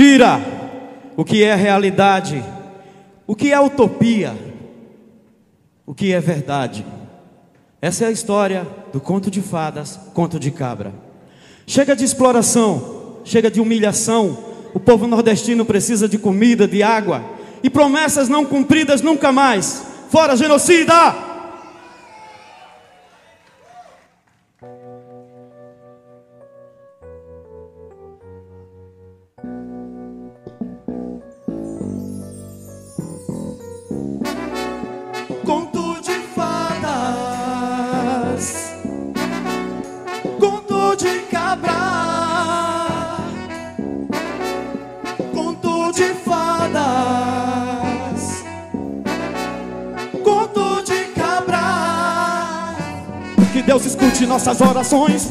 Tira o que é realidade, o que é utopia, o que é verdade. Essa é a história do conto de fadas, conto de cabra. Chega de exploração, chega de humilhação. O povo nordestino precisa de comida, de água e promessas não cumpridas nunca mais. Fora genocida! Conto de cabra, conto de fadas, conto de cabra. Que Deus escute nossas orações.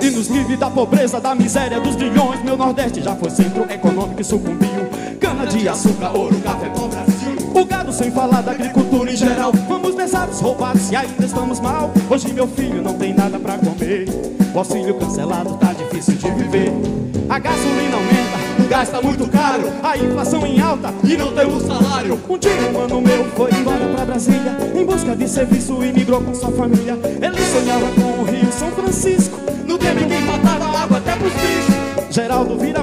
E nos livre da pobreza, da miséria, dos trilhões. Meu Nordeste já foi centro econômico e sucumbiu. Cana de açúcar, ouro, café no Brasil. O gado sem falar da agricultura em geral. Vamos os roubados e ainda estamos mal. Hoje meu filho não tem nada pra comer. O auxílio cancelado tá difícil de viver. A gasolina aumenta, o gás tá muito caro. A inflação em alta e não temos salário. Um dia um mano meu foi embora pra Brasília em busca de serviço e migrou com sua família. Ele sonhava com o Rio São Francisco. No tempo em que faltava água até pros bichos. Geraldo vira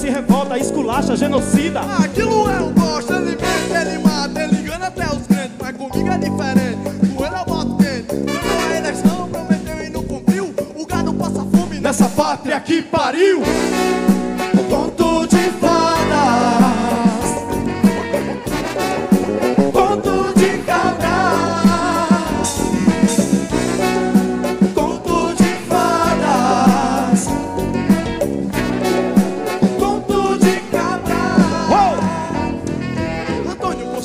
se revolta, esculacha, genocida. Aquilo é um gosto, ele mente, ele mata, ele engana até os crentes, mas comigo é diferente. Ele eu boto quente. Ganhou a eleição, prometeu e não cumpriu. O gado passa fome nessa pátria que pariu.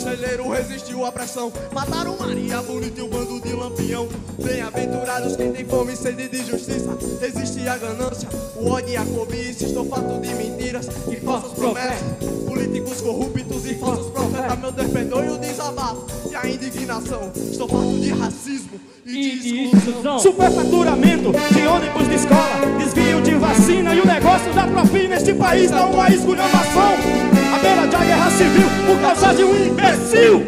Conselheiro resistiu à pressão. Mataram Maria Bonita e o bando de lampião. Bem-aventurados quem tem fome e sede de justiça. Existe a ganância, o ódio e a cobiça. Estou farto de mentiras e falsas promessas. Políticos corruptos e falsos profetas. Meu Deus, perdoe o desabafo e a indignação. Estou farto de racismo e de exclusão. Superfaturamento de ônibus de escola, desvio de vacina e o negócio da propina. Este país não uma esculhambação. Beira da guerra civil por causa de um imbecil.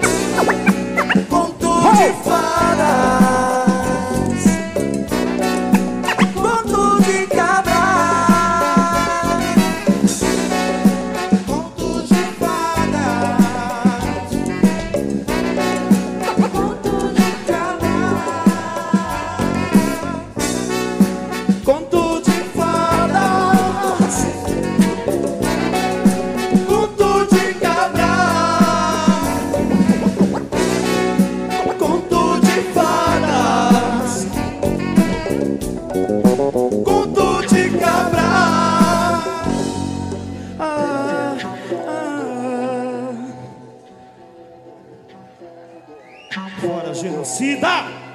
Genocida!